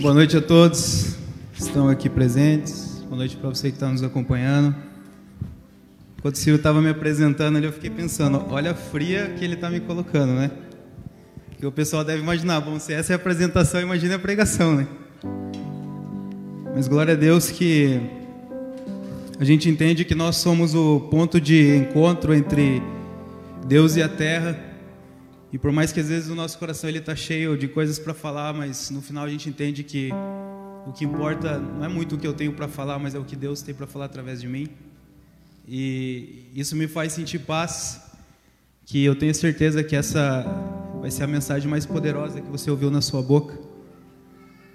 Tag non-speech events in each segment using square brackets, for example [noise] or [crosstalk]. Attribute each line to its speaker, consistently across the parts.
Speaker 1: Boa noite a todos que estão aqui presentes. Boa noite para você que está nos acompanhando. Enquanto o Ciro estava me apresentando ali, eu fiquei pensando, olha a fria que ele está me colocando, né? Que o pessoal deve imaginar, bom, se essa é a apresentação, imagine a pregação, né? Mas glória a Deus que a gente entende que nós somos o ponto de encontro entre Deus e a terra. E por mais que às vezes o nosso coração ele está cheio de coisas para falar, mas no final a gente entende que o que importa não é muito o que eu tenho para falar, mas é o que Deus tem para falar através de mim. E isso me faz sentir paz, que eu tenho certeza que essa vai ser a mensagem mais poderosa que você ouviu na sua boca.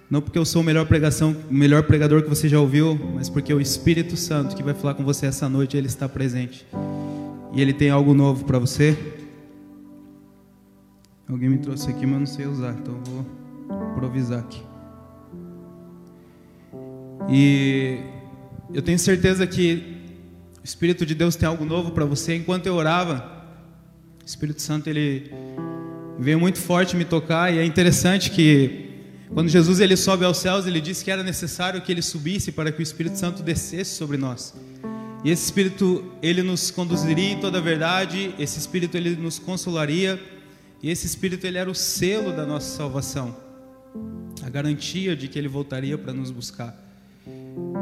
Speaker 1: Não porque eu sou o melhor pregação, melhor pregador que você já ouviu, mas porque o Espírito Santo que vai falar com você essa noite, ele está presente. E ele tem algo novo para você. Alguém me trouxe aqui, mas não sei usar, então vou improvisar aqui. E eu tenho certeza que o Espírito de Deus tem algo novo para você. Enquanto eu orava, o Espírito Santo ele veio muito forte me tocar e é interessante que quando Jesus ele sobe aos céus, ele disse que era necessário que ele subisse para que o Espírito Santo descesse sobre nós. E esse Espírito ele nos conduziria em toda a verdade, esse Espírito ele nos consolaria, e esse Espírito ele era o selo da nossa salvação, a garantia de que ele voltaria para nos buscar.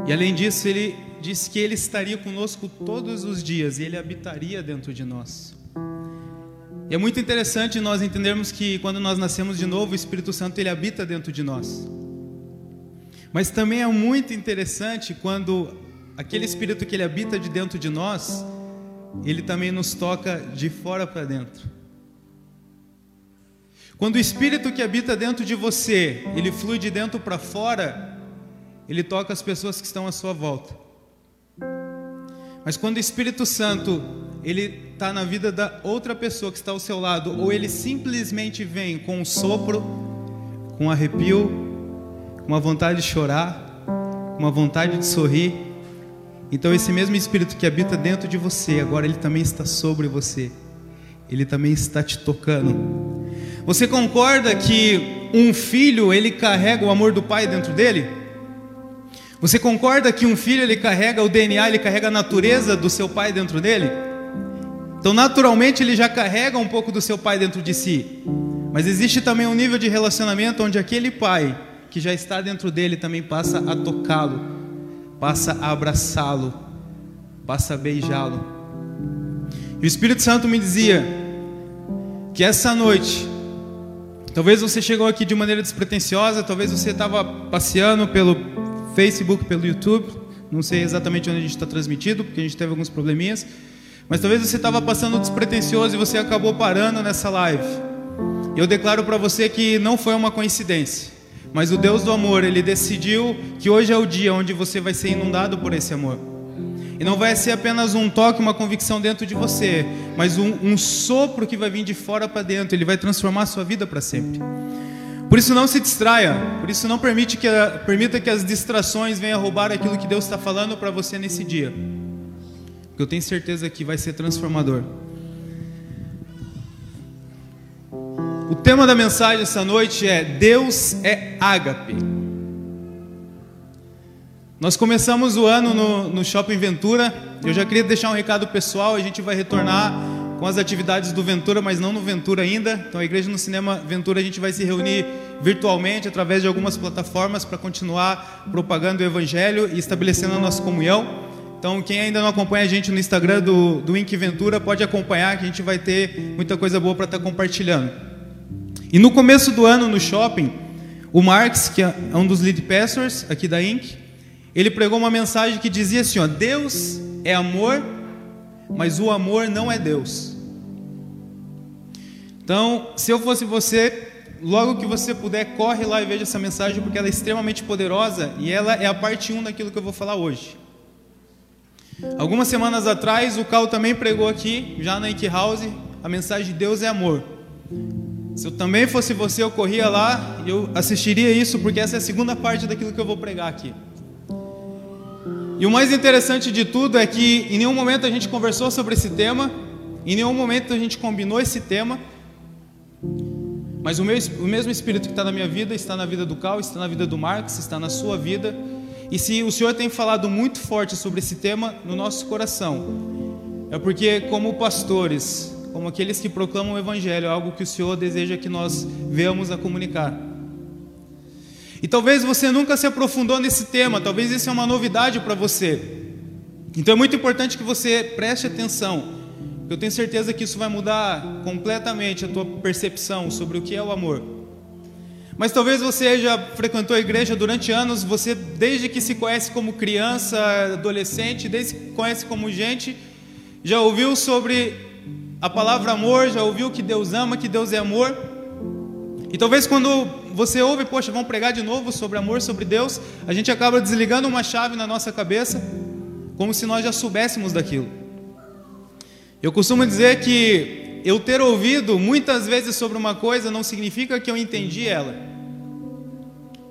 Speaker 1: E além disso, ele disse que ele estaria conosco todos os dias e ele habitaria dentro de nós. E é muito interessante nós entendermos que quando nós nascemos de novo, o Espírito Santo ele habita dentro de nós. Mas também é muito interessante quando aquele Espírito que ele habita de dentro de nós, ele também nos toca de fora para dentro. Quando o Espírito que habita dentro de você, ele flui de dentro para fora, ele toca as pessoas que estão à sua volta. Mas quando o Espírito Santo ele está na vida da outra pessoa que está ao seu lado, ou ele simplesmente vem com um sopro, com um arrepio, com uma vontade de chorar, uma vontade de sorrir. Então esse mesmo Espírito que habita dentro de você, agora ele também está sobre você. Ele também está te tocando. Você concorda que um filho ele carrega o amor do pai dentro dele? Você concorda que um filho ele carrega o DNA, ele carrega a natureza do seu pai dentro dele? Então, naturalmente, ele já carrega um pouco do seu pai dentro de si. Mas existe também um nível de relacionamento onde aquele pai que já está dentro dele também passa a tocá-lo, passa a abraçá-lo, passa a beijá-lo. E o Espírito Santo me dizia que essa noite, talvez você chegou aqui de maneira despretensiosa, talvez você estava passeando pelo Facebook, pelo YouTube, não sei exatamente onde a gente está transmitido, porque a gente teve alguns probleminhas. Mas talvez você estava passando despretensioso e você acabou parando nessa live. Eu declaro para você que não foi uma coincidência. Mas o Deus do amor, ele decidiu que hoje é o dia onde você vai ser inundado por esse amor. E não vai ser apenas um toque, uma convicção dentro de você, mas um, um sopro que vai vir de fora para dentro. Ele vai transformar a sua vida para sempre. Por isso não se distraia. Por isso não permite que, permita que as distrações venham roubar aquilo que Deus está falando para você nesse dia porque eu tenho certeza que vai ser transformador. O tema da mensagem essa noite é Deus é ágape. Nós começamos o ano no, no Shopping Ventura. Eu já queria deixar um recado pessoal. A gente vai retornar com as atividades do Ventura, mas não no Ventura ainda. Então, a Igreja no Cinema Ventura, a gente vai se reunir virtualmente através de algumas plataformas para continuar propagando o Evangelho e estabelecendo a nossa comunhão. Então, quem ainda não acompanha a gente no Instagram do, do Ink Ventura, pode acompanhar, que a gente vai ter muita coisa boa para estar tá compartilhando. E no começo do ano, no shopping, o Marx, que é um dos lead pastors aqui da Ink, ele pregou uma mensagem que dizia assim: ó, Deus é amor, mas o amor não é Deus. Então, se eu fosse você, logo que você puder, corre lá e veja essa mensagem, porque ela é extremamente poderosa e ela é a parte 1 daquilo que eu vou falar hoje. Algumas semanas atrás, o Cal também pregou aqui, já na Ike House, a mensagem de Deus é amor. Se eu também fosse você, eu corria lá e eu assistiria isso, porque essa é a segunda parte daquilo que eu vou pregar aqui. E o mais interessante de tudo é que em nenhum momento a gente conversou sobre esse tema, em nenhum momento a gente combinou esse tema, Mas o, meu, o mesmo Espírito que está na minha vida está na vida do Cal, está na vida do Marcos, está na sua vida. E se o Senhor tem falado muito forte sobre esse tema no nosso coração, é porque, como pastores, como aqueles que proclamam o Evangelho, é algo que o Senhor deseja que nós venhamos a comunicar. E talvez você nunca se aprofundou nesse tema, talvez isso é uma novidade para você. Então é muito importante que você preste atenção. Eu tenho certeza que isso vai mudar completamente a tua percepção sobre o que é o amor. Mas talvez você já frequentou a igreja durante anos, você desde que se conhece como criança, adolescente, desde que conhece como gente, já ouviu sobre a palavra amor, já ouviu que Deus ama, que Deus é amor. E talvez quando você ouve, poxa, vamos pregar de novo sobre amor, sobre Deus, a gente acaba desligando uma chave na nossa cabeça, como se nós já soubéssemos daquilo. Eu costumo dizer que eu ter ouvido muitas vezes sobre uma coisa não significa que eu entendi ela.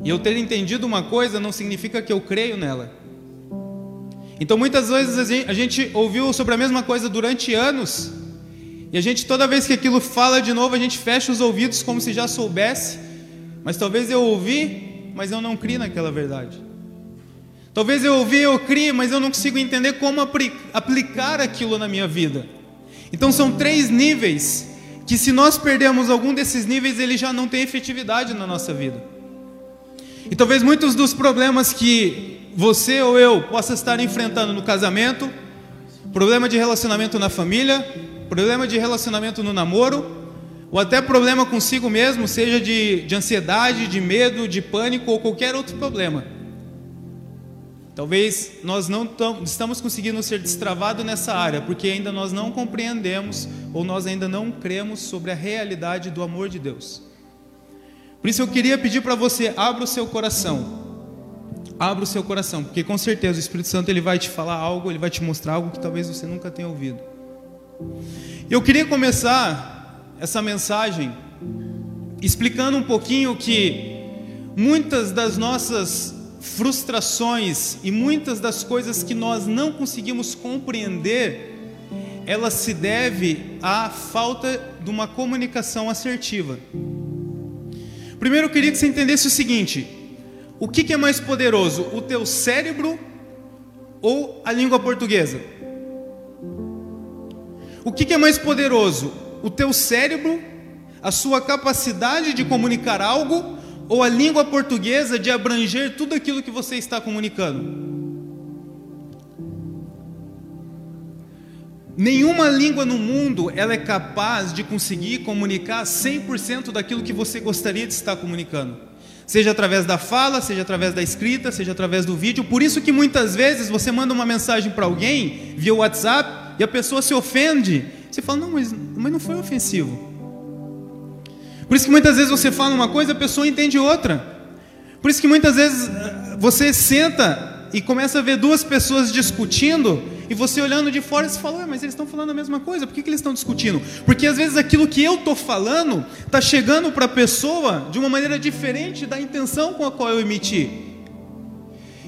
Speaker 1: E eu ter entendido uma coisa não significa que eu creio nela. Então muitas vezes a gente ouviu sobre a mesma coisa durante anos, e a gente toda vez que aquilo fala de novo, a gente fecha os ouvidos como se já soubesse, mas talvez eu ouvi, mas eu não criei naquela verdade. Talvez eu ouvi, eu criei, mas eu não consigo entender como aplicar aquilo na minha vida. Então são três níveis que se nós perdemos algum desses níveis, ele já não tem efetividade na nossa vida. E talvez muitos dos problemas que você ou eu possa estar enfrentando no casamento, problema de relacionamento na família, problema de relacionamento no namoro, ou até problema consigo mesmo, seja de, de ansiedade, de medo, de pânico ou qualquer outro problema Talvez nós não estamos conseguindo ser destravados nessa área, porque ainda nós não compreendemos ou nós ainda não cremos sobre a realidade do amor de Deus. Por isso eu queria pedir para você, abra o seu coração. Abra o seu coração, porque com certeza o Espírito Santo ele vai te falar algo, ele vai te mostrar algo que talvez você nunca tenha ouvido. Eu queria começar essa mensagem explicando um pouquinho que muitas das nossas frustrações e muitas das coisas que nós não conseguimos compreender, ela se deve à falta de uma comunicação assertiva. Primeiro eu queria que você entendesse o seguinte: o que, é mais poderoso, o teu cérebro ou a língua portuguesa? O que é mais poderoso, o teu cérebro, a sua capacidade de comunicar algo ou a língua portuguesa de abranger tudo aquilo que você está comunicando. Nenhuma língua no mundo ela é capaz de conseguir comunicar 100% daquilo que você gostaria de estar comunicando. Seja através da fala, seja através da escrita, seja através do vídeo. Por isso que muitas vezes você manda uma mensagem para alguém via WhatsApp e a pessoa se ofende. Você fala, não, mas, mas não foi ofensivo. Por isso que muitas vezes você fala uma coisa, a pessoa entende outra. Por isso que muitas vezes eh, você senta e começa a ver duas pessoas discutindo e você olhando de fora você fala, mas eles estão falando a mesma coisa, por que, que eles estão discutindo? Porque às vezes aquilo que eu estou falando está chegando para a pessoa de uma maneira diferente da intenção com a qual eu emiti.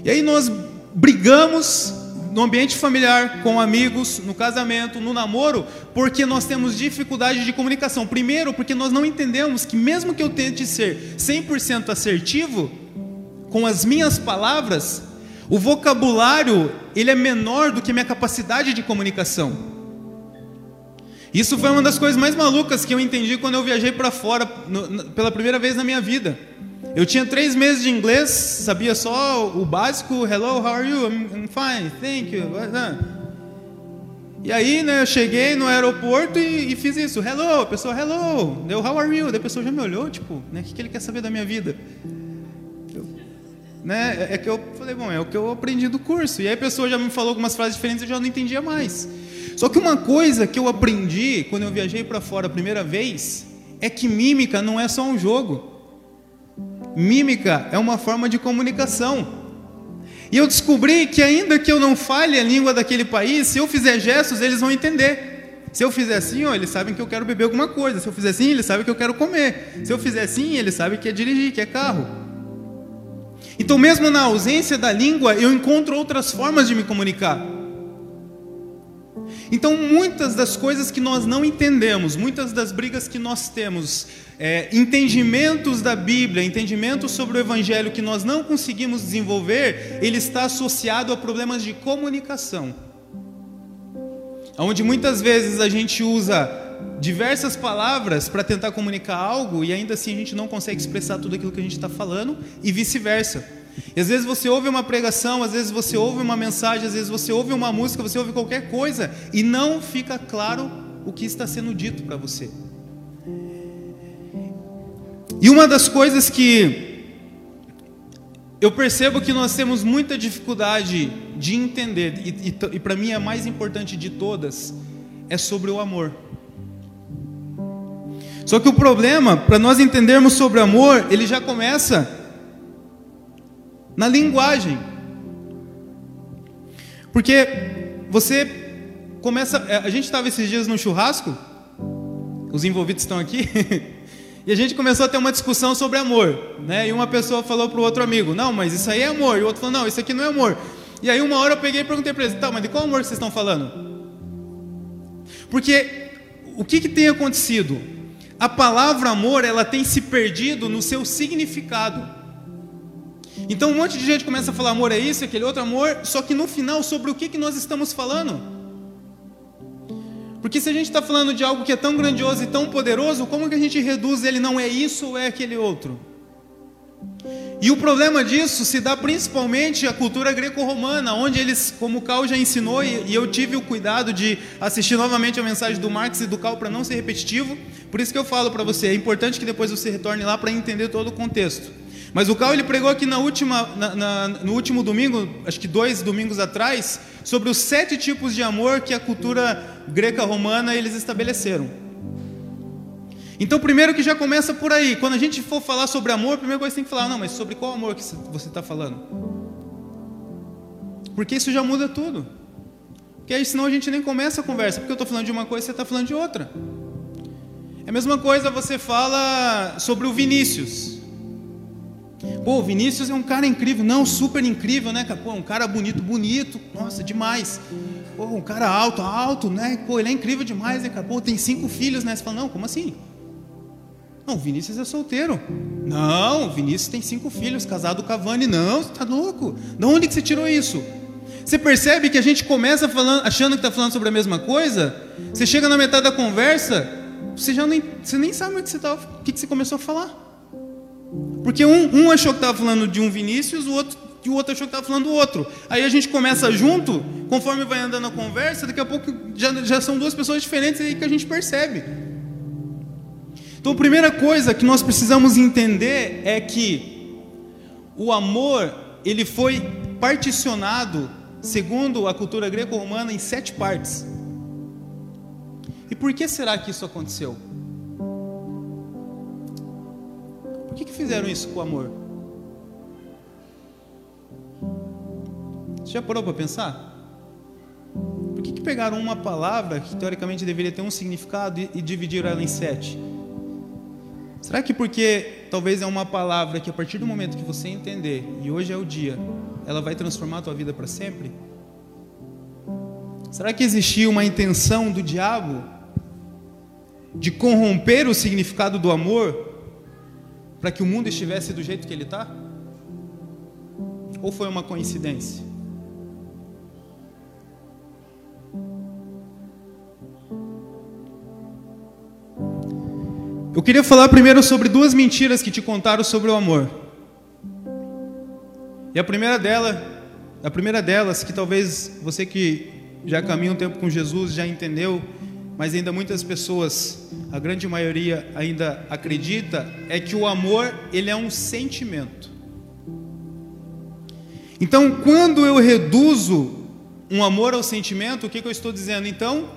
Speaker 1: E aí nós brigamos no ambiente familiar, com amigos, no casamento, no namoro, porque nós temos dificuldade de comunicação. Primeiro, porque nós não entendemos que, mesmo que eu tente ser 100% assertivo, com as minhas palavras, o vocabulário ele é menor do que minha capacidade de comunicação. Isso foi uma das coisas mais malucas que eu entendi quando eu viajei para fora no, pela primeira vez na minha vida. Eu tinha três meses de inglês, sabia só o básico, hello, how are you? I'm, fine, thank you. E aí, né, eu cheguei no aeroporto e, e fiz isso, hello, a pessoa, hello, deu how are you? Daí a pessoa já me olhou, tipo, né, o que, ele quer saber da minha vida? Eu, né, é, é que eu falei, bom, é o que eu aprendi do curso. E aí a pessoa já me falou algumas frases diferentes e eu já não entendia mais. Só que uma coisa que eu aprendi quando eu viajei para fora a primeira vez é que mímica não é só um jogo. Mímica é uma forma de comunicação. E eu descobri que, ainda que eu não fale a língua daquele país, se eu fizer gestos, eles vão entender. Se eu fizer assim, ó, eles sabem que eu quero beber alguma coisa. Se eu fizer assim, eles sabem que eu quero comer. Se eu fizer assim, eles sabem que é dirigir, que é carro. Então, mesmo na ausência da língua, eu encontro outras formas de me comunicar. Então, muitas das coisas que nós não entendemos, muitas das brigas que nós temos, é, entendimentos da Bíblia, entendimentos sobre o Evangelho que nós não conseguimos desenvolver, ele está associado a problemas de comunicação. Onde muitas vezes a gente usa diversas palavras para tentar comunicar algo e ainda assim a gente não consegue expressar tudo aquilo que a gente está falando e vice-versa. E às vezes você ouve uma pregação, às vezes você ouve uma mensagem, às vezes você ouve uma música, você ouve qualquer coisa e não fica claro o que está sendo dito para você. E uma das coisas que eu percebo que nós temos muita dificuldade de entender, e, e, e para mim a mais importante de todas, é sobre o amor. Só que o problema, para nós entendermos sobre amor, ele já começa na linguagem. Porque você começa. É, a gente estava esses dias no churrasco, os envolvidos estão aqui, [laughs] e a gente começou a ter uma discussão sobre amor. Né? E uma pessoa falou para o outro amigo: Não, mas isso aí é amor. E o outro falou: Não, isso aqui não é amor. E aí uma hora eu peguei e perguntei para eles: Tá, mas de qual amor vocês estão falando? Porque o que, que tem acontecido? A palavra amor ela tem se perdido no seu significado. Então um monte de gente começa a falar amor é isso, aquele outro amor, só que no final sobre o que, que nós estamos falando? Porque se a gente está falando de algo que é tão grandioso e tão poderoso, como que a gente reduz ele não é isso ou é aquele outro? E o problema disso se dá principalmente à cultura greco-romana, onde eles, como o Cal já ensinou, e eu tive o cuidado de assistir novamente a mensagem do Marx e do Cal para não ser repetitivo, por isso que eu falo para você, é importante que depois você retorne lá para entender todo o contexto. Mas o Cal ele pregou aqui na última, na, na, no último domingo, acho que dois domingos atrás, sobre os sete tipos de amor que a cultura greca-romana eles estabeleceram. Então, primeiro que já começa por aí. Quando a gente for falar sobre amor, a primeira coisa tem que falar, não, mas sobre qual amor que você está falando? Porque isso já muda tudo. Porque aí senão a gente nem começa a conversa, porque eu estou falando de uma coisa e você está falando de outra. É a mesma coisa você fala sobre o Vinícius. Pô, o Vinícius é um cara incrível, não, super incrível, né? Pô, um cara bonito, bonito, nossa, demais. Pô, um cara alto, alto, né? Pô, ele é incrível demais, né, cara? Pô, tem cinco filhos, né? Você fala, não, como assim? Não, o Vinícius é solteiro. Não, o Vinícius tem cinco filhos, casado com a Vani. Não, você tá louco? De onde que você tirou isso? Você percebe que a gente começa falando, achando que está falando sobre a mesma coisa? Você chega na metade da conversa, você já nem, você nem sabe o que você, tá, o que você começou a falar. Porque um, um achou que estava falando de um Vinícius, o outro, o outro achou que estava falando do outro. Aí a gente começa junto, conforme vai andando a conversa, daqui a pouco já, já são duas pessoas diferentes aí que a gente percebe. Então a primeira coisa que nós precisamos entender é que o amor ele foi particionado, segundo a cultura greco-romana, em sete partes. E por que será que isso aconteceu? Fizeram isso com o amor? Você já parou para pensar? Por que, que pegaram uma palavra que teoricamente deveria ter um significado e, e dividiram ela em sete? Será que porque talvez é uma palavra que a partir do momento que você entender, e hoje é o dia, ela vai transformar a tua vida para sempre? Será que existia uma intenção do diabo de corromper o significado do amor para que o mundo estivesse do jeito que ele está? Ou foi uma coincidência? Eu queria falar primeiro sobre duas mentiras que te contaram sobre o amor. E a primeira dela, a primeira delas, que talvez você que já caminha um tempo com Jesus já entendeu, mas ainda muitas pessoas, a grande maioria ainda acredita, é que o amor ele é um sentimento. Então, quando eu reduzo um amor ao sentimento, o que, que eu estou dizendo? Então,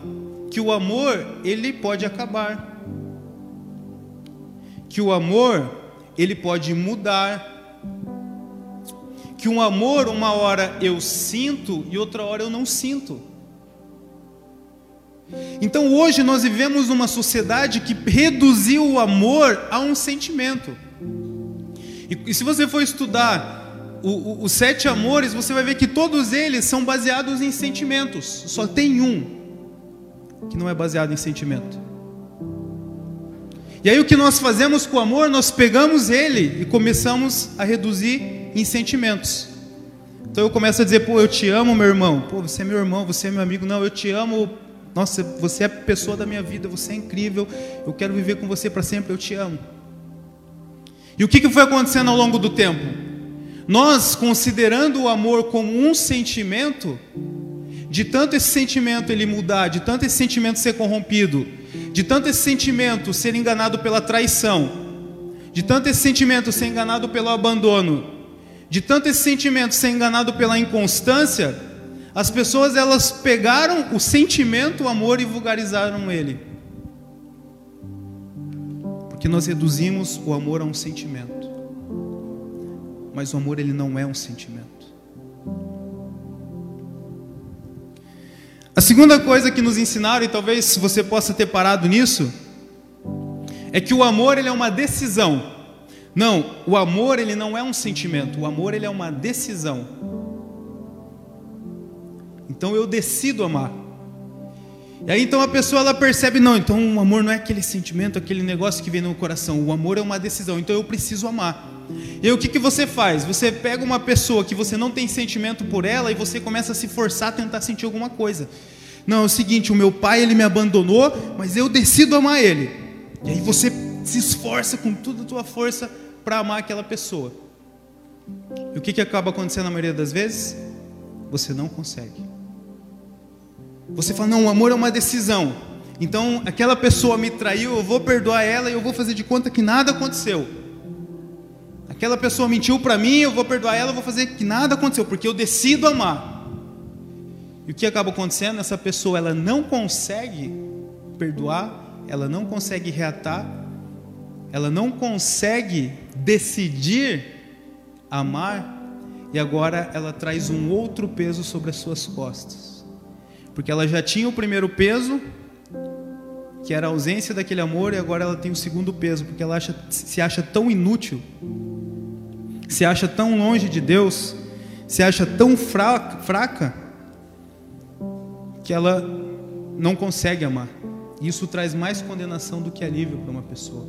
Speaker 1: que o amor ele pode acabar, que o amor ele pode mudar, que um amor uma hora eu sinto e outra hora eu não sinto. Então hoje nós vivemos numa sociedade que reduziu o amor a um sentimento. E, e se você for estudar os sete amores, você vai ver que todos eles são baseados em sentimentos. Só tem um que não é baseado em sentimento. E aí o que nós fazemos com o amor, nós pegamos ele e começamos a reduzir em sentimentos. Então eu começo a dizer, pô, eu te amo, meu irmão. Pô, você é meu irmão, você é meu amigo. Não, eu te amo. Nossa, você é a pessoa da minha vida, você é incrível. Eu quero viver com você para sempre, eu te amo. E o que, que foi acontecendo ao longo do tempo? Nós, considerando o amor como um sentimento, de tanto esse sentimento ele mudar, de tanto esse sentimento ser corrompido, de tanto esse sentimento ser enganado pela traição, de tanto esse sentimento ser enganado pelo abandono, de tanto esse sentimento ser enganado pela inconstância, as pessoas elas pegaram o sentimento, o amor e vulgarizaram ele. Porque nós reduzimos o amor a um sentimento. Mas o amor ele não é um sentimento. A segunda coisa que nos ensinaram, e talvez você possa ter parado nisso, é que o amor ele é uma decisão. Não, o amor ele não é um sentimento, o amor ele é uma decisão. Então eu decido amar. E aí então a pessoa ela percebe, não, então o amor não é aquele sentimento, aquele negócio que vem no coração. O amor é uma decisão, então eu preciso amar. E aí o que, que você faz? Você pega uma pessoa que você não tem sentimento por ela e você começa a se forçar a tentar sentir alguma coisa. Não, é o seguinte, o meu pai ele me abandonou, mas eu decido amar ele. E aí você se esforça com toda a tua força para amar aquela pessoa. E o que, que acaba acontecendo na maioria das vezes? Você não consegue. Você fala, não, o amor é uma decisão. Então, aquela pessoa me traiu, eu vou perdoar ela e eu vou fazer de conta que nada aconteceu. Aquela pessoa mentiu para mim, eu vou perdoar ela, eu vou fazer que nada aconteceu, porque eu decido amar. E o que acaba acontecendo? Essa pessoa ela não consegue perdoar, ela não consegue reatar, ela não consegue decidir amar, e agora ela traz um outro peso sobre as suas costas. Porque ela já tinha o primeiro peso, que era a ausência daquele amor, e agora ela tem o segundo peso, porque ela acha, se acha tão inútil se acha tão longe de Deus, se acha tão fraca, fraca que ela não consegue amar. Isso traz mais condenação do que alívio para uma pessoa.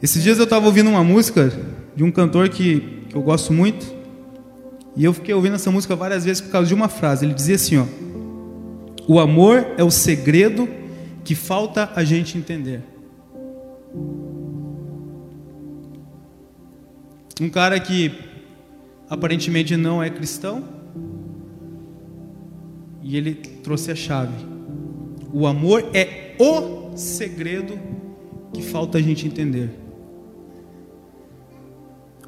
Speaker 1: Esses dias eu estava ouvindo uma música de um cantor que, que eu gosto muito, e eu fiquei ouvindo essa música várias vezes por causa de uma frase. Ele dizia assim: ó, O amor é o segredo que falta a gente entender. Um cara que aparentemente não é cristão, e ele trouxe a chave. O amor é o segredo que falta a gente entender.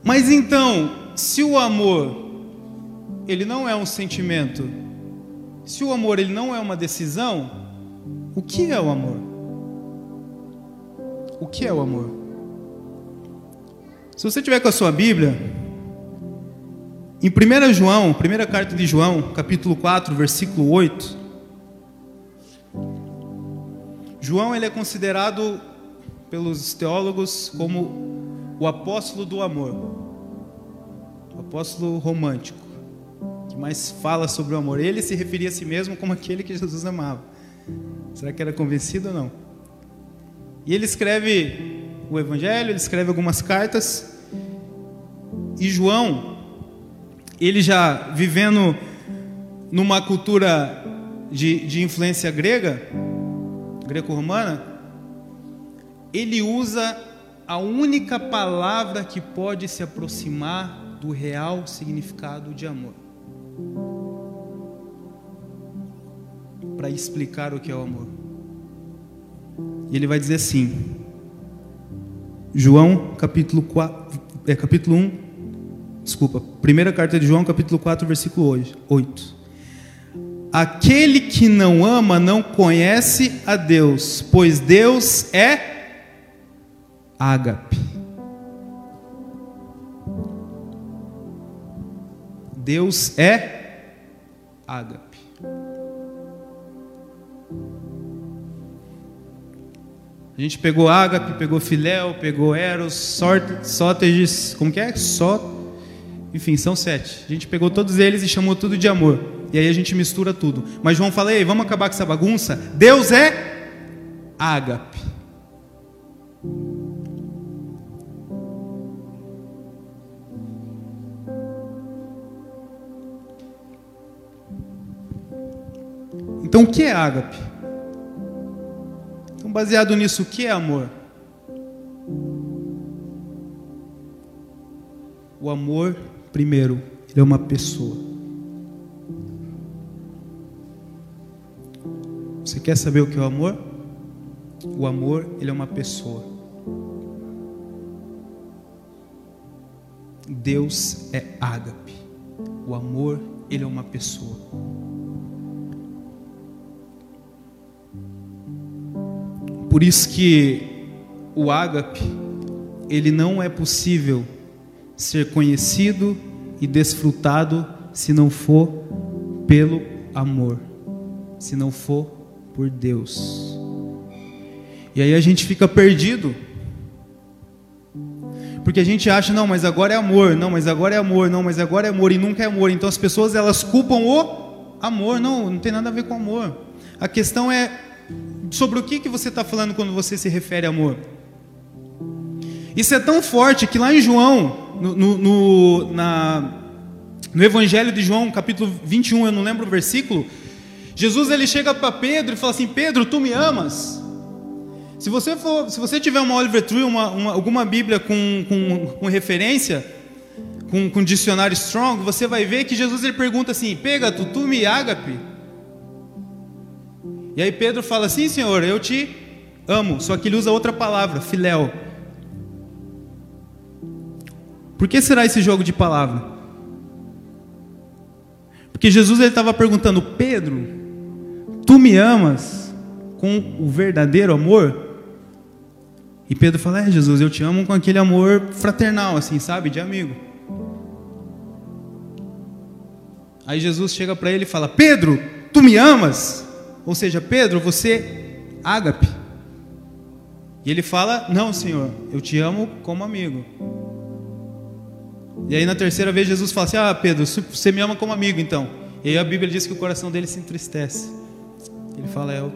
Speaker 1: Mas então, se o amor ele não é um sentimento, se o amor ele não é uma decisão, o que é o amor? O que é o amor? Se você tiver com a sua Bíblia, em 1 João, primeira carta de João, capítulo 4, versículo 8, João ele é considerado pelos teólogos como o apóstolo do amor, o apóstolo romântico, que mais fala sobre o amor. Ele se referia a si mesmo como aquele que Jesus amava. Será que era convencido ou não? E ele escreve o Evangelho, ele escreve algumas cartas. E João, ele já vivendo numa cultura de, de influência grega, greco-romana, ele usa a única palavra que pode se aproximar do real significado de amor. Para explicar o que é o amor. E ele vai dizer assim, João capítulo 4, é, capítulo 1, desculpa, primeira carta de João, capítulo 4, versículo 8. Aquele que não ama não conhece a Deus, pois Deus é ágape. Deus é ágape. A gente pegou Ágape, pegou Filéu, pegou Eros, Sóteges, como que é? Só, enfim, são sete. A gente pegou todos eles e chamou tudo de amor. e aí a gente mistura tudo. Mas João fala, ei, vamos acabar com essa bagunça? Deus é ágape. Então, o que é ágape? Então, baseado nisso, o que é amor? O amor, primeiro, ele é uma pessoa. Você quer saber o que é o amor? O amor, ele é uma pessoa. Deus é ágape. O amor, ele é uma pessoa. Por isso que o ágape, ele não é possível ser conhecido e desfrutado se não for pelo amor, se não for por Deus. E aí a gente fica perdido. Porque a gente acha, não, mas agora é amor, não, mas agora é amor, não, mas agora é amor e nunca é amor. Então as pessoas elas culpam o amor, não, não tem nada a ver com amor. A questão é sobre o que, que você está falando quando você se refere a amor. Isso é tão forte que lá em João, no, no, no, na, no Evangelho de João, capítulo 21, eu não lembro o versículo, Jesus ele chega para Pedro e fala assim: Pedro, tu me amas? Se você, for, se você tiver uma Oliver Tree, uma, uma, alguma Bíblia com, com, com referência, com, com dicionário Strong, você vai ver que Jesus ele pergunta assim: Pega, tu, tu me ágape? E aí Pedro fala assim, Senhor, eu te amo. Só que ele usa outra palavra, filéu. Por que será esse jogo de palavra? Porque Jesus estava perguntando, Pedro, tu me amas com o verdadeiro amor? E Pedro fala, é Jesus, eu te amo com aquele amor fraternal, assim, sabe, de amigo. Aí Jesus chega para ele e fala, Pedro, tu me amas? Ou seja, Pedro, você ágape. E ele fala: Não, Senhor, eu te amo como amigo. E aí na terceira vez Jesus fala assim: Ah, Pedro, você me ama como amigo então. E aí a Bíblia diz que o coração dele se entristece. Ele fala: é, Eu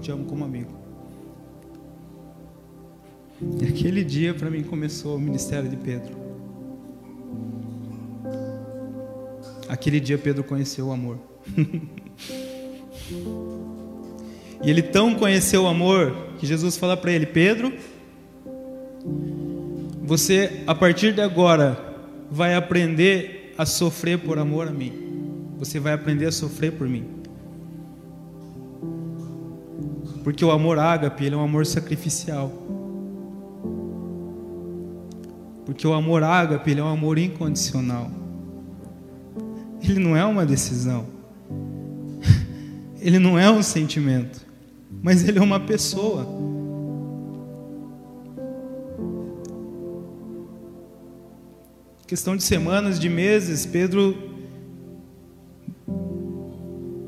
Speaker 1: te amo como amigo. E aquele dia para mim começou o ministério de Pedro. Aquele dia Pedro conheceu o amor. [laughs] E ele tão conheceu o amor que Jesus fala para ele: Pedro, você a partir de agora vai aprender a sofrer por amor a mim. Você vai aprender a sofrer por mim. Porque o amor ágape, ele é um amor sacrificial. Porque o amor ágape, ele é um amor incondicional. Ele não é uma decisão ele não é um sentimento, mas ele é uma pessoa. Questão de semanas, de meses, Pedro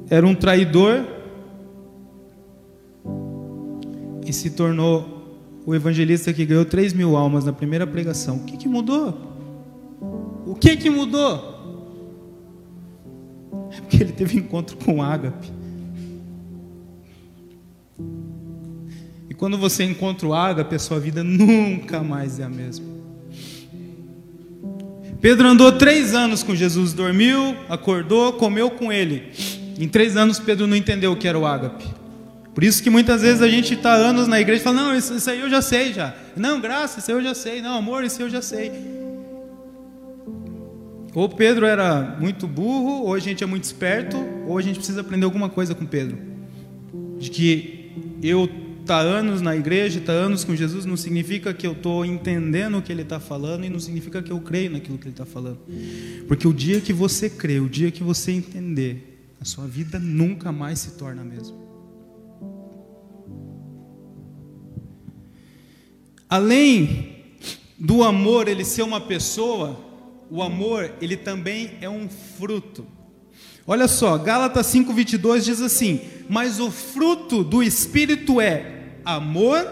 Speaker 1: era um traidor e se tornou o evangelista que ganhou 3 mil almas na primeira pregação. O que, que mudou? O que, que mudou? É porque ele teve encontro com Ágape. Quando você encontra o ágape, a sua vida nunca mais é a mesma. Pedro andou três anos com Jesus, dormiu, acordou, comeu com ele. Em três anos, Pedro não entendeu o que era o ágape. Por isso que muitas vezes a gente está anos na igreja e fala: Não, isso, isso aí eu já sei já. Não, graça, isso aí eu já sei. Não, amor, isso aí eu já sei. Ou Pedro era muito burro, ou a gente é muito esperto, ou a gente precisa aprender alguma coisa com Pedro. De que eu tá anos na igreja, tá anos com Jesus, não significa que eu estou entendendo o que Ele está falando e não significa que eu creio naquilo que Ele está falando. Porque o dia que você crê, o dia que você entender, a sua vida nunca mais se torna a mesma. Além do amor ele ser uma pessoa, o amor ele também é um fruto. Olha só, Gálatas 5:22 diz assim: "Mas o fruto do espírito é amor,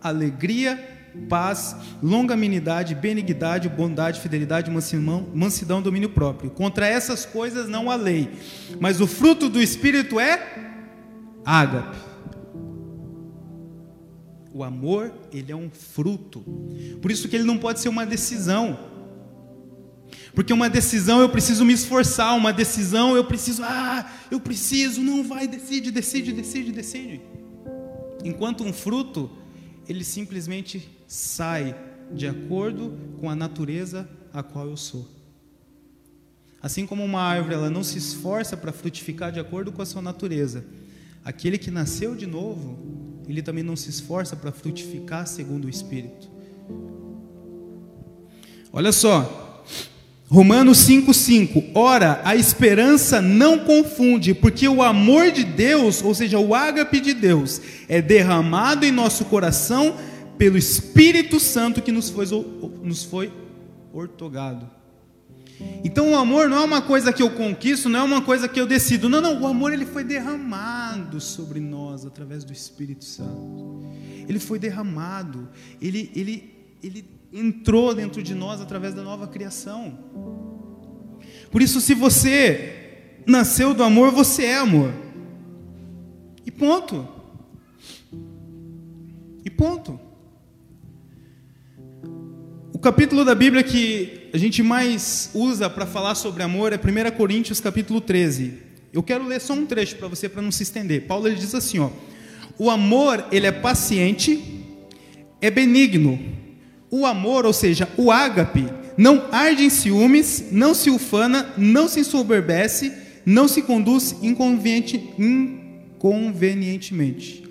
Speaker 1: alegria, paz, longanimidade, benignidade, bondade, fidelidade, mansidão, mansidão, domínio próprio. Contra essas coisas não há lei, mas o fruto do Espírito é ágape. O amor, ele é um fruto. Por isso que ele não pode ser uma decisão. Porque uma decisão eu preciso me esforçar, uma decisão eu preciso, ah, eu preciso, não vai, decide, decide, decide, decide. Enquanto um fruto, ele simplesmente sai de acordo com a natureza a qual eu sou. Assim como uma árvore, ela não se esforça para frutificar de acordo com a sua natureza. Aquele que nasceu de novo, ele também não se esforça para frutificar segundo o Espírito. Olha só, Romanos 5,5: Ora, a esperança não confunde, porque o amor de Deus, ou seja, o ágape de Deus, é derramado em nosso coração pelo Espírito Santo que nos foi, nos foi ortogado. Então o amor não é uma coisa que eu conquisto, não é uma coisa que eu decido. Não, não, o amor ele foi derramado sobre nós através do Espírito Santo. Ele foi derramado, ele, ele, ele entrou dentro de nós através da nova criação. Por isso, se você nasceu do amor, você é amor. E ponto. E ponto. O capítulo da Bíblia que a gente mais usa para falar sobre amor é 1 Coríntios capítulo 13. Eu quero ler só um trecho para você para não se estender. Paulo ele diz assim, ó: O amor, ele é paciente, é benigno, o amor, ou seja, o ágape, não arde em ciúmes, não se ufana, não se ensoberbece, não se conduz inconveniente, inconvenientemente.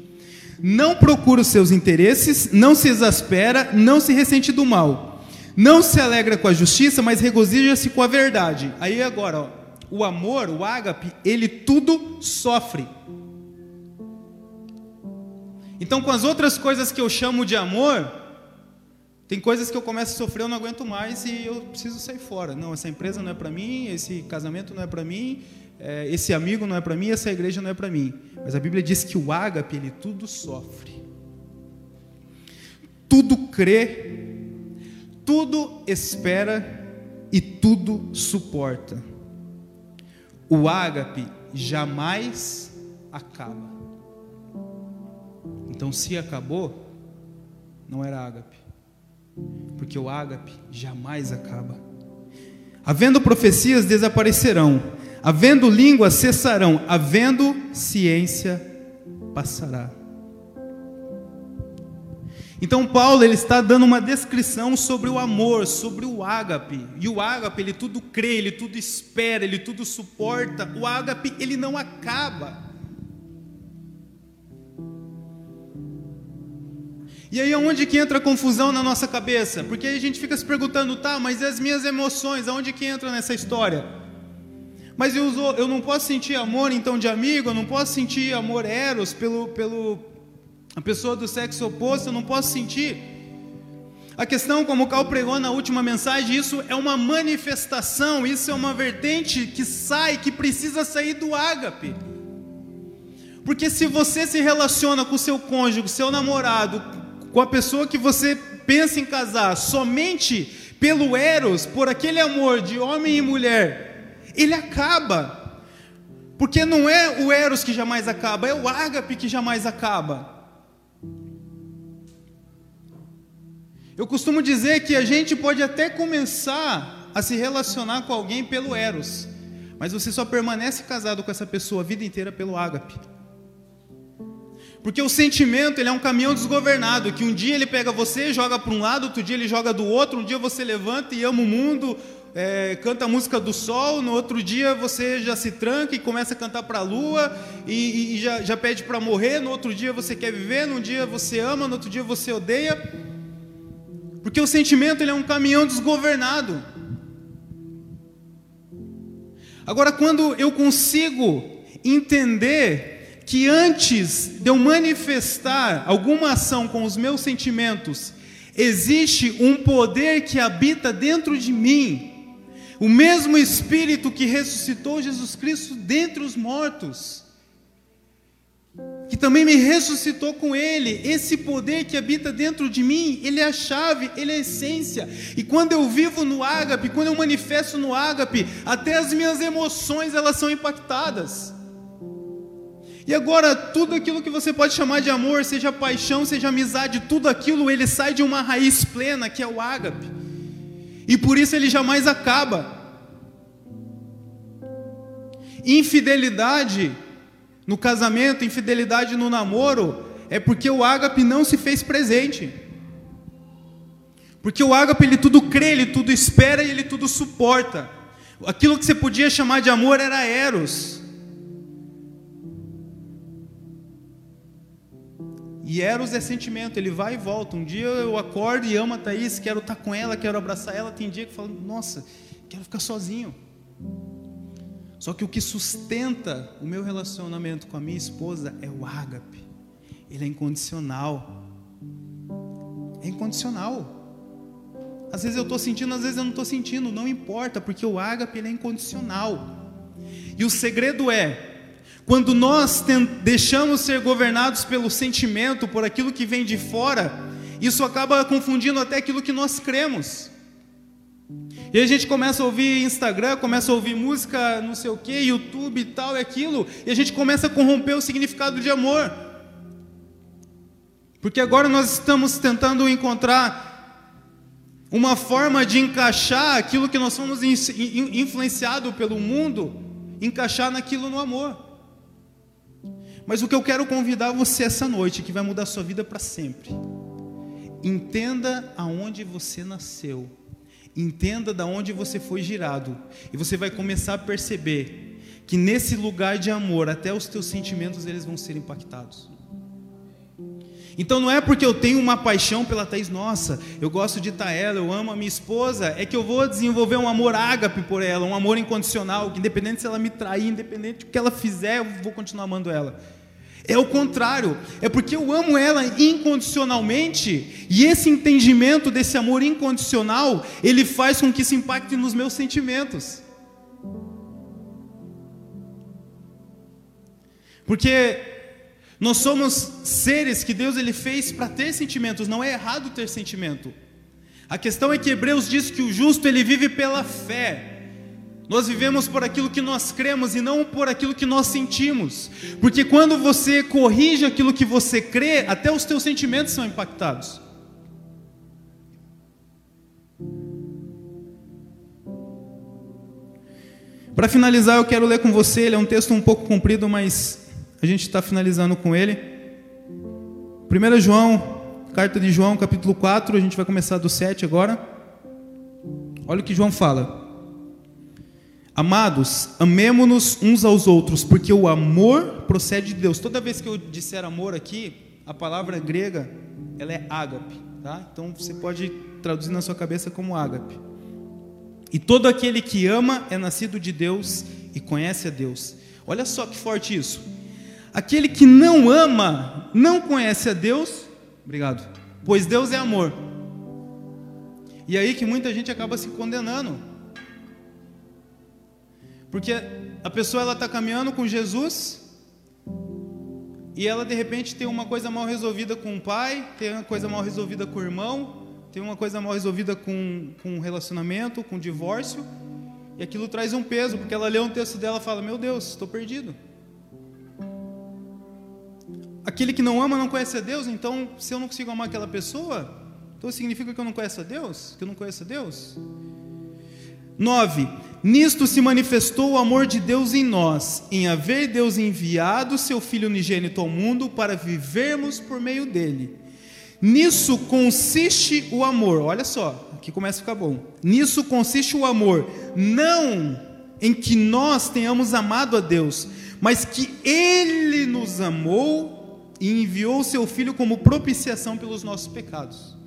Speaker 1: Não procura os seus interesses, não se exaspera, não se ressente do mal. Não se alegra com a justiça, mas regozija-se com a verdade. Aí agora, ó, o amor, o ágape, ele tudo sofre. Então, com as outras coisas que eu chamo de amor, tem coisas que eu começo a sofrer, eu não aguento mais e eu preciso sair fora. Não, essa empresa não é para mim, esse casamento não é para mim, é, esse amigo não é para mim, essa igreja não é para mim. Mas a Bíblia diz que o ágape, ele tudo sofre, tudo crê, tudo espera e tudo suporta. O ágape jamais acaba. Então, se acabou, não era ágape porque o ágape jamais acaba. Havendo profecias, desaparecerão, havendo línguas, cessarão, havendo ciência, passará. Então Paulo ele está dando uma descrição sobre o amor, sobre o ágape. E o ágape ele tudo crê, ele tudo espera, ele tudo suporta. O ágape ele não acaba. E aí aonde que entra a confusão na nossa cabeça? Porque aí a gente fica se perguntando, tá, mas e as minhas emoções, aonde que entra nessa história? Mas eu, eu não posso sentir amor então de amigo, eu não posso sentir amor eros pelo, pelo a pessoa do sexo oposto, eu não posso sentir. A questão, como o Cal pregou na última mensagem, isso é uma manifestação, isso é uma vertente que sai, que precisa sair do ágape. Porque se você se relaciona com o seu cônjuge, seu namorado, com a pessoa que você pensa em casar somente pelo eros, por aquele amor de homem e mulher, ele acaba. Porque não é o eros que jamais acaba, é o ágape que jamais acaba. Eu costumo dizer que a gente pode até começar a se relacionar com alguém pelo eros, mas você só permanece casado com essa pessoa a vida inteira pelo ágape. Porque o sentimento ele é um caminhão desgovernado, que um dia ele pega você, joga para um lado, outro dia ele joga do outro, um dia você levanta e ama o mundo, é, canta a música do sol, no outro dia você já se tranca e começa a cantar para a lua e, e, já, já pede para morrer, no outro dia você quer viver, num dia você ama, no outro dia você odeia. Porque o sentimento ele é um caminhão desgovernado. Agora, quando eu consigo entender que antes de eu manifestar alguma ação com os meus sentimentos, existe um poder que habita dentro de mim, o mesmo Espírito que ressuscitou Jesus Cristo dentre os mortos, que também me ressuscitou com Ele. Esse poder que habita dentro de mim, Ele é a chave, Ele é a essência. E quando eu vivo no ágape, quando eu manifesto no ágape, até as minhas emoções elas são impactadas. E agora, tudo aquilo que você pode chamar de amor, seja paixão, seja amizade, tudo aquilo, ele sai de uma raiz plena, que é o ágape. E por isso ele jamais acaba. Infidelidade no casamento, infidelidade no namoro, é porque o ágape não se fez presente. Porque o ágape ele tudo crê, ele tudo espera e ele tudo suporta. Aquilo que você podia chamar de amor era eros. E Eros é sentimento, ele vai e volta. Um dia eu acordo e amo a Thaís, quero estar com ela, quero abraçar ela. Tem dia que eu falo, nossa, quero ficar sozinho. Só que o que sustenta o meu relacionamento com a minha esposa é o ágape. Ele é incondicional. É incondicional. Às vezes eu estou sentindo, às vezes eu não estou sentindo, não importa, porque o ágape ele é incondicional. E o segredo é, quando nós deixamos ser governados pelo sentimento, por aquilo que vem de fora, isso acaba confundindo até aquilo que nós cremos. E a gente começa a ouvir Instagram, começa a ouvir música, não sei o que, YouTube e tal e aquilo, e a gente começa a corromper o significado de amor. Porque agora nós estamos tentando encontrar uma forma de encaixar aquilo que nós somos influenciado pelo mundo, encaixar naquilo no amor. Mas o que eu quero convidar você essa noite, que vai mudar a sua vida para sempre. Entenda aonde você nasceu. Entenda da onde você foi girado e você vai começar a perceber que nesse lugar de amor até os teus sentimentos eles vão ser impactados. Então não é porque eu tenho uma paixão pela Thaís, nossa, eu gosto de ela, eu amo a minha esposa, é que eu vou desenvolver um amor ágape por ela, um amor incondicional, que independente se ela me trair, independente do que ela fizer, eu vou continuar amando ela. É o contrário, é porque eu amo ela incondicionalmente, e esse entendimento desse amor incondicional, ele faz com que se impacte nos meus sentimentos. Porque nós somos seres que Deus ele fez para ter sentimentos, não é errado ter sentimento. A questão é que Hebreus diz que o justo ele vive pela fé. Nós vivemos por aquilo que nós cremos e não por aquilo que nós sentimos. Porque quando você corrige aquilo que você crê, até os teus sentimentos são impactados. Para finalizar, eu quero ler com você. Ele é um texto um pouco comprido, mas a gente está finalizando com ele. 1 João, carta de João, capítulo 4, a gente vai começar do 7 agora. Olha o que João fala. Amados, amemo-nos uns aos outros, porque o amor procede de Deus. Toda vez que eu disser amor aqui, a palavra grega, ela é ágape, tá? Então você pode traduzir na sua cabeça como ágape. E todo aquele que ama é nascido de Deus e conhece a Deus. Olha só que forte isso. Aquele que não ama não conhece a Deus, obrigado, pois Deus é amor. E aí que muita gente acaba se condenando. Porque a pessoa ela está caminhando com Jesus e ela de repente tem uma coisa mal resolvida com o pai, tem uma coisa mal resolvida com o irmão, tem uma coisa mal resolvida com, com um relacionamento, com um divórcio, e aquilo traz um peso, porque ela lê um texto dela e fala: Meu Deus, estou perdido. Aquele que não ama não conhece a Deus, então se eu não consigo amar aquela pessoa, então significa que eu não conheço a Deus? Que eu não conheço a Deus? 9. Nisto se manifestou o amor de Deus em nós, em haver Deus enviado seu Filho unigênito ao mundo para vivermos por meio dele. Nisso consiste o amor, olha só, aqui começa a ficar bom. Nisso consiste o amor, não em que nós tenhamos amado a Deus, mas que Ele nos amou e enviou seu Filho como propiciação pelos nossos pecados.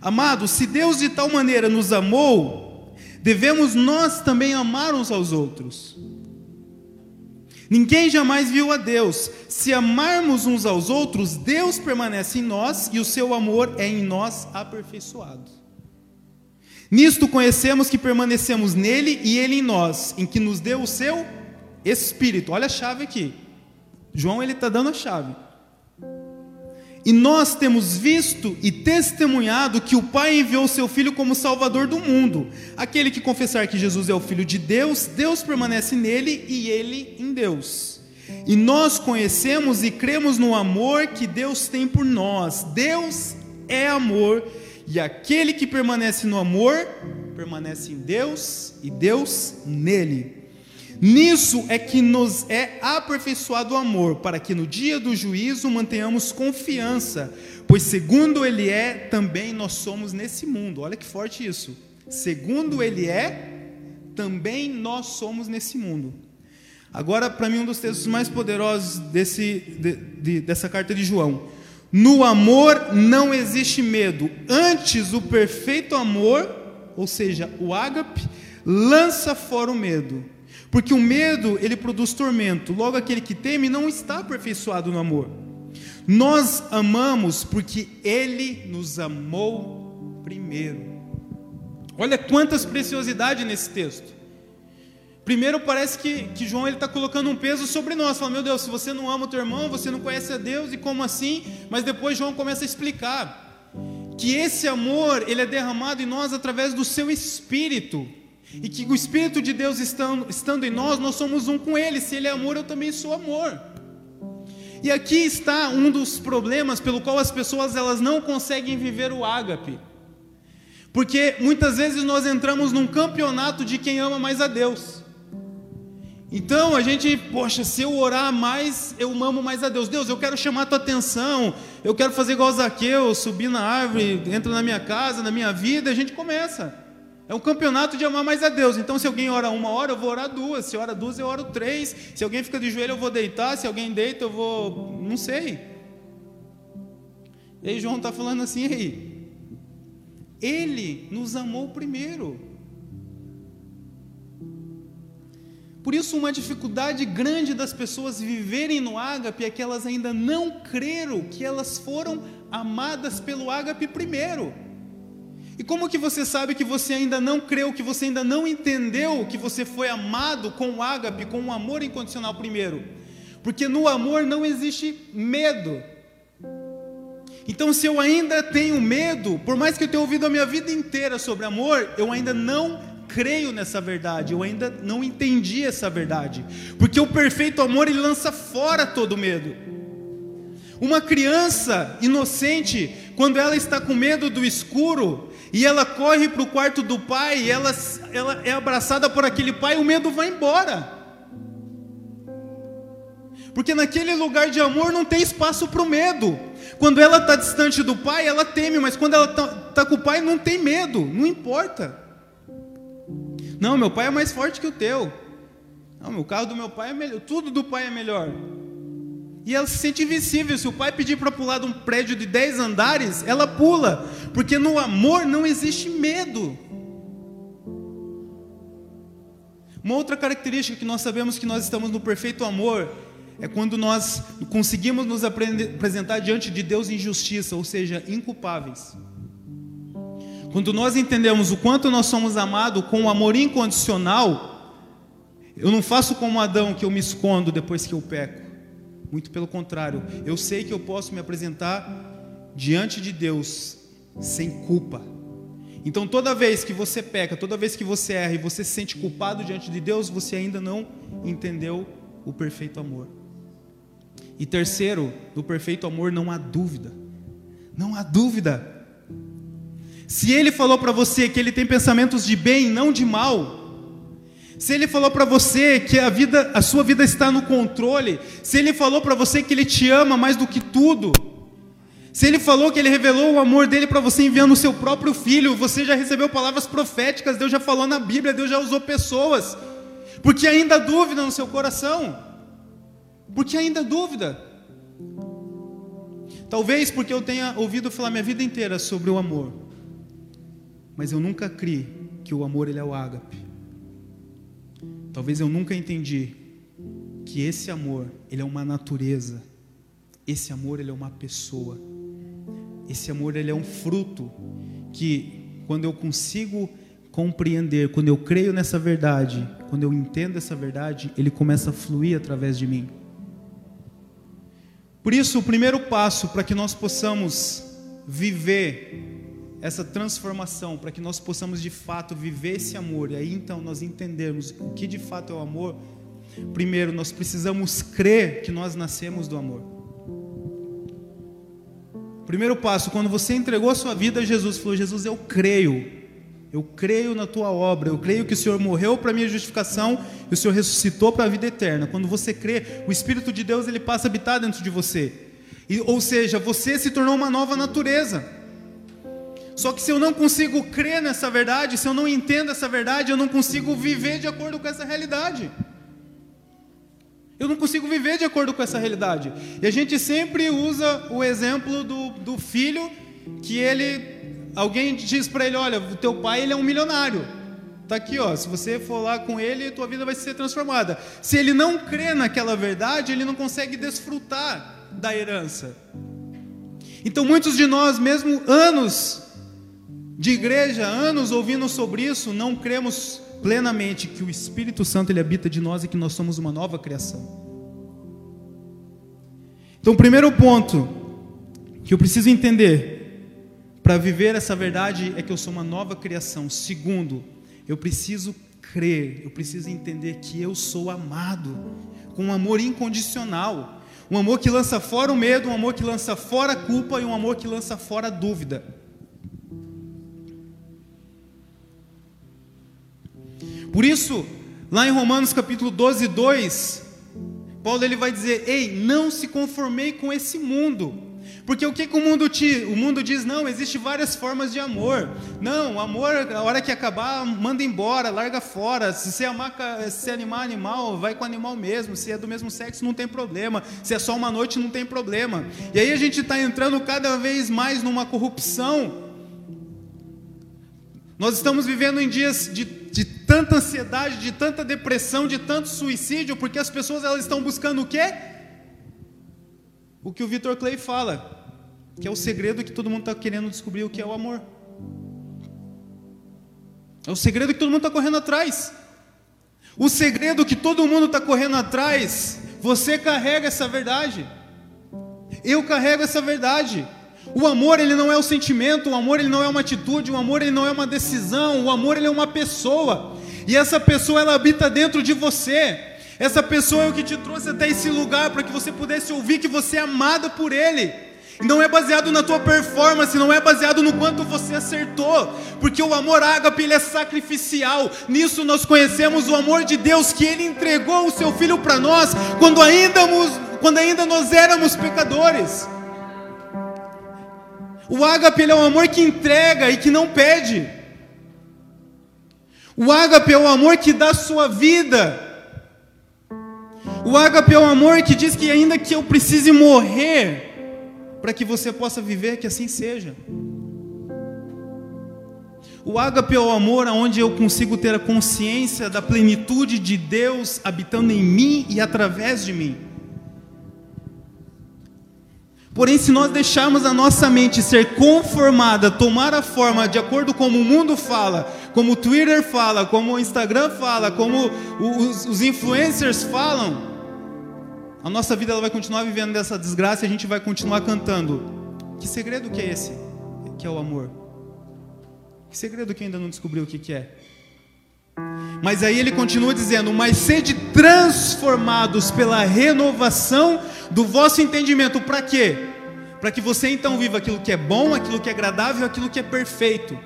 Speaker 1: Amados, se Deus de tal maneira nos amou, devemos nós também amar uns aos outros. Ninguém jamais viu a Deus. Se amarmos uns aos outros, Deus permanece em nós e o seu amor é em nós aperfeiçoado. Nisto conhecemos que permanecemos nele e ele em nós, em que nos deu o seu Espírito. Olha a chave aqui. João ele está dando a chave. E nós temos visto e testemunhado que o Pai enviou seu Filho como Salvador do mundo. Aquele que confessar que Jesus é o Filho de Deus, Deus permanece nele e ele em Deus. E nós conhecemos e cremos no amor que Deus tem por nós. Deus é amor, e aquele que permanece no amor, permanece em Deus e Deus nele. Nisso é que nos é aperfeiçoado o amor, para que no dia do juízo mantenhamos confiança, pois segundo Ele é, também nós somos nesse mundo. Olha que forte isso. Segundo Ele é, também nós somos nesse mundo. Agora, para mim, um dos textos mais poderosos desse, de, de, dessa carta de João. No amor não existe medo, antes o perfeito amor, ou seja, o ágape, lança fora o medo porque o medo, ele produz tormento. Logo aquele que teme não está aperfeiçoado no amor. Nós amamos porque ele nos amou primeiro. Olha quantas preciosidades nesse texto. Primeiro parece que, que João está colocando um peso sobre nós, falando, meu Deus, se você não ama o teu irmão, você não conhece a Deus, e como assim? Mas depois João começa a explicar que esse amor, ele é derramado em nós através do seu Espírito. E que o Espírito de Deus estando, estando em nós, nós somos um com Ele. Se Ele é amor, eu também sou amor. E aqui está um dos problemas pelo qual as pessoas elas não conseguem viver o ágape. Porque muitas vezes nós entramos num campeonato de quem ama mais a Deus. Então a gente, poxa, se eu orar mais, eu amo mais a Deus. Deus, eu quero chamar a tua atenção, eu quero fazer igual Zaqueu, subir na árvore, entra na minha casa, na minha vida, a gente começa. É um campeonato de amar mais a Deus. Então, se alguém ora uma hora, eu vou orar duas. Se ora duas, eu oro três. Se alguém fica de joelho, eu vou deitar. Se alguém deita, eu vou. Não sei. E aí, João está falando assim: aí, Ele nos amou primeiro. Por isso, uma dificuldade grande das pessoas viverem no ágape é que elas ainda não creram que elas foram amadas pelo ágape primeiro. E como que você sabe que você ainda não creu, que você ainda não entendeu que você foi amado com o ágape, com o amor incondicional primeiro? Porque no amor não existe medo. Então, se eu ainda tenho medo, por mais que eu tenha ouvido a minha vida inteira sobre amor, eu ainda não creio nessa verdade, eu ainda não entendi essa verdade. Porque o perfeito amor ele lança fora todo medo. Uma criança inocente, quando ela está com medo do escuro, e ela corre para o quarto do pai, ela, ela é abraçada por aquele pai, o medo vai embora. Porque naquele lugar de amor não tem espaço para o medo. Quando ela está distante do pai, ela teme, mas quando ela está tá com o pai, não tem medo, não importa. Não, meu pai é mais forte que o teu. Não, o carro do meu pai é melhor, tudo do pai é melhor. E ela se sente invisível. Se o pai pedir para pular de um prédio de 10 andares, ela pula. Porque no amor não existe medo. Uma outra característica que nós sabemos que nós estamos no perfeito amor é quando nós conseguimos nos apresentar diante de Deus em justiça, ou seja, inculpáveis. Quando nós entendemos o quanto nós somos amados com um amor incondicional, eu não faço como Adão que eu me escondo depois que eu peco. Muito pelo contrário, eu sei que eu posso me apresentar diante de Deus sem culpa. Então, toda vez que você peca, toda vez que você erra e você se sente culpado diante de Deus, você ainda não entendeu o perfeito amor. E terceiro, do perfeito amor não há dúvida. Não há dúvida. Se ele falou para você que ele tem pensamentos de bem, não de mal, se ele falou para você que a vida, a sua vida está no controle, se ele falou para você que ele te ama mais do que tudo, se ele falou que ele revelou o amor dele para você enviando o seu próprio filho, você já recebeu palavras proféticas, Deus já falou na Bíblia, Deus já usou pessoas. Porque ainda há dúvida no seu coração. Porque ainda há dúvida. Talvez porque eu tenha ouvido falar minha vida inteira sobre o amor. Mas eu nunca criei que o amor ele é o ágape. Talvez eu nunca entendi que esse amor, ele é uma natureza. Esse amor, ele é uma pessoa. Esse amor, ele é um fruto que quando eu consigo compreender, quando eu creio nessa verdade, quando eu entendo essa verdade, ele começa a fluir através de mim. Por isso, o primeiro passo para que nós possamos viver essa transformação, para que nós possamos de fato viver esse amor, e aí então nós entendermos o que de fato é o amor, primeiro nós precisamos crer que nós nascemos do amor. Primeiro passo, quando você entregou a sua vida a Jesus, falou: Jesus, eu creio eu creio na tua obra, eu creio que o Senhor morreu para minha justificação e o Senhor ressuscitou para a vida eterna. Quando você crê, o Espírito de Deus ele passa a habitar dentro de você. E, ou seja, você se tornou uma nova natureza. Só que se eu não consigo crer nessa verdade, se eu não entendo essa verdade, eu não consigo viver de acordo com essa realidade. Eu não consigo viver de acordo com essa realidade. E a gente sempre usa o exemplo do, do filho que ele alguém diz para ele: Olha, o teu pai ele é um milionário. Está aqui, ó. Se você for lá com ele, tua vida vai ser transformada. Se ele não crê naquela verdade, ele não consegue desfrutar da herança. Então, muitos de nós, mesmo anos de igreja, anos ouvindo sobre isso, não cremos plenamente que o Espírito Santo ele habita de nós e que nós somos uma nova criação. Então, o primeiro ponto que eu preciso entender para viver essa verdade é que eu sou uma nova criação. Segundo, eu preciso crer, eu preciso entender que eu sou amado com um amor incondicional. Um amor que lança fora o medo, um amor que lança fora a culpa e um amor que lança fora a dúvida. Por isso, lá em Romanos capítulo 12, 2, Paulo ele vai dizer: Ei, não se conformei com esse mundo porque o que, que o, mundo te, o mundo diz? Não, existe várias formas de amor. Não, amor, a hora que acabar, manda embora, larga fora. Se você amar, se animar animal, vai com animal mesmo. Se é do mesmo sexo, não tem problema. Se é só uma noite, não tem problema. E aí a gente está entrando cada vez mais numa corrupção. Nós estamos vivendo em dias de, de tanta ansiedade, de tanta depressão, de tanto suicídio, porque as pessoas elas estão buscando o quê? o que o Victor Clay fala, que é o segredo que todo mundo está querendo descobrir o que é o amor. É o segredo que todo mundo está correndo atrás. O segredo que todo mundo está correndo atrás, você carrega essa verdade. Eu carrego essa verdade. O amor ele não é o sentimento, o amor ele não é uma atitude, o amor ele não é uma decisão, o amor ele é uma pessoa. E essa pessoa ela habita dentro de você. Essa pessoa é o que te trouxe até esse lugar para que você pudesse ouvir que você é amado por Ele. E não é baseado na tua performance, não é baseado no quanto você acertou, porque o amor ágape ele é sacrificial. Nisso nós conhecemos o amor de Deus que ele entregou o seu filho para nós quando ainda, quando ainda nós éramos pecadores. O ágape é um amor que entrega e que não pede. O ágape é o amor que dá sua vida o ágape é o amor que diz que ainda que eu precise morrer para que você possa viver, que assim seja. O ágape é o amor onde eu consigo ter a consciência da plenitude de Deus habitando em mim e através de mim. Porém, se nós deixarmos a nossa mente ser conformada, tomar a forma de acordo com como o mundo fala, como o Twitter fala, como o Instagram fala, como os, os influencers falam, a nossa vida ela vai continuar vivendo dessa desgraça e a gente vai continuar cantando. Que segredo que é esse? Que é o amor. Que segredo que ainda não descobriu o que, que é? Mas aí ele continua dizendo: Mas sede transformados pela renovação do vosso entendimento. Para quê? Para que você então viva aquilo que é bom, aquilo que é agradável, aquilo que é perfeito.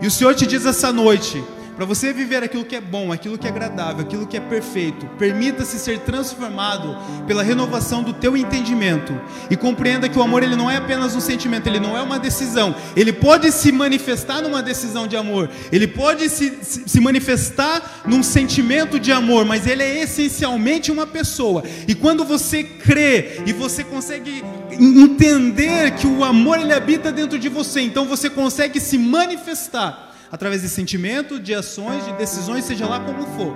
Speaker 1: E o Senhor te diz essa noite: para você viver aquilo que é bom, aquilo que é agradável, aquilo que é perfeito, permita-se ser transformado pela renovação do teu entendimento e compreenda que o amor ele não é apenas um sentimento, ele não é uma decisão. Ele pode se manifestar numa decisão de amor, ele pode se, se, manifestar num sentimento de amor, mas ele é essencialmente uma pessoa. E quando você crê e você consegue entender que o amor ele habita dentro de você, então você consegue se manifestar através de sentimento, de ações, de decisões, seja lá como for,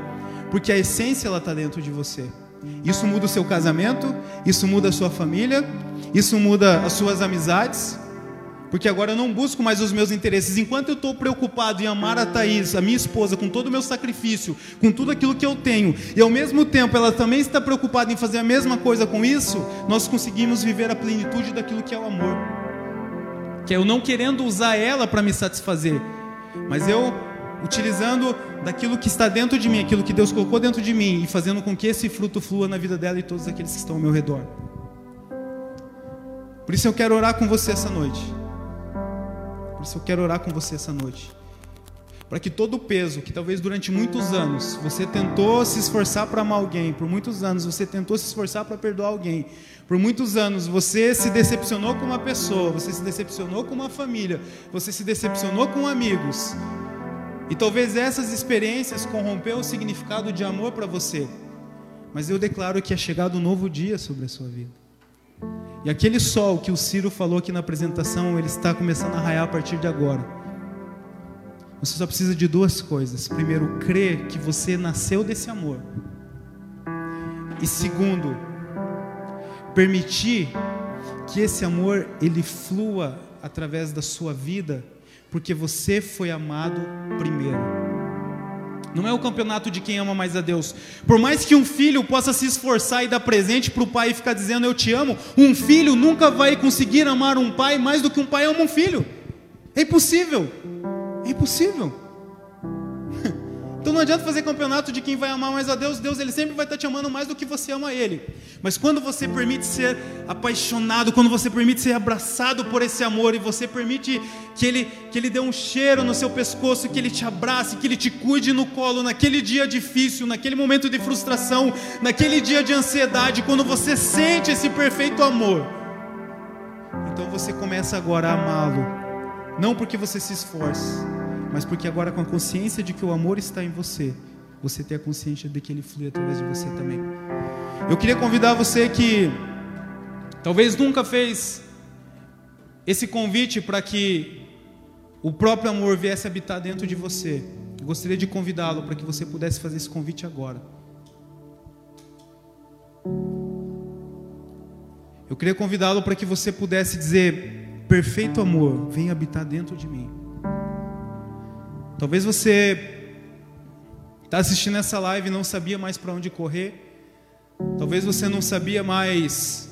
Speaker 1: porque a essência ela está dentro de você. Isso muda o seu casamento, isso muda a sua família, isso muda as suas amizades, Porque agora eu não busco mais os meus interesses. Enquanto eu estou preocupado em amar a Thaís, a minha esposa, com todo o meu sacrifício, com tudo aquilo que eu tenho, e ao mesmo tempo ela também está preocupada em fazer a mesma coisa com isso, nós conseguimos viver a plenitude daquilo que é o amor. Que é eu não querendo usar ela para me satisfazer, mas eu utilizando daquilo que está dentro de mim, aquilo que Deus colocou dentro de mim, e fazendo com que esse fruto flua na vida dela e todos aqueles que estão ao meu redor. Por isso eu quero orar com você essa noite. Por isso eu quero orar com você essa noite. Para que todo o peso que talvez durante muitos anos você tentou se esforçar para amar alguém, por muitos anos você tentou se esforçar para perdoar alguém, por muitos anos você se decepcionou com uma pessoa, você se decepcionou com uma família, você se decepcionou com amigos. E talvez essas experiências corrompeu o significado de amor para você. Mas eu declaro que é chegado um novo dia sobre a sua vida. E aquele sol que o Ciro falou aqui na apresentação, ele está começando a raiar a partir de agora. Você só precisa de duas coisas. Primeiro, crer que você nasceu desse amor. E segundo, permitir que esse amor ele flua através da sua vida, porque você foi amado primeiro. Não é o campeonato de quem ama mais a Deus. Por mais que um filho possa se esforçar e dar presente para o pai e ficar dizendo eu te amo, um filho nunca vai conseguir amar um pai mais do que um pai ama um filho. É impossível. É impossível. [laughs] Então não adianta fazer campeonato de quem vai amar mais a Deus. Deus ele sempre vai estar te amando mais do que você ama Ele. Mas quando você permite ser apaixonado, quando você permite ser abraçado por esse amor e você permite que Ele que Ele dê um cheiro no seu pescoço, que Ele te abrace, que Ele te cuide no colo naquele dia difícil, naquele momento de frustração, naquele dia de ansiedade, quando você sente esse perfeito amor, então você começa agora a amá-lo, não porque você se esforce mas porque agora com a consciência de que o amor está em você, você tem a consciência de que ele flui através de você também. Eu queria convidar você que talvez nunca fez esse convite para que o próprio amor viesse habitar dentro de você. Eu gostaria de convidá-lo para que você pudesse fazer esse convite agora. Eu queria convidá-lo para que você pudesse dizer: Perfeito amor, vem habitar dentro de mim. Talvez você está assistindo essa live e não sabia mais para onde correr. Talvez você não sabia mais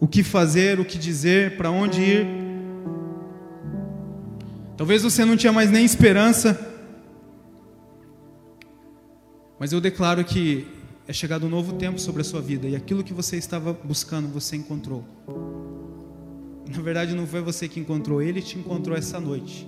Speaker 1: o que fazer, o que dizer, para onde ir. Talvez você não tinha mais nem esperança. Mas eu declaro que é chegado um novo tempo sobre a sua vida e aquilo que você estava buscando, você encontrou. Na verdade, não foi você que encontrou, ele te encontrou essa noite.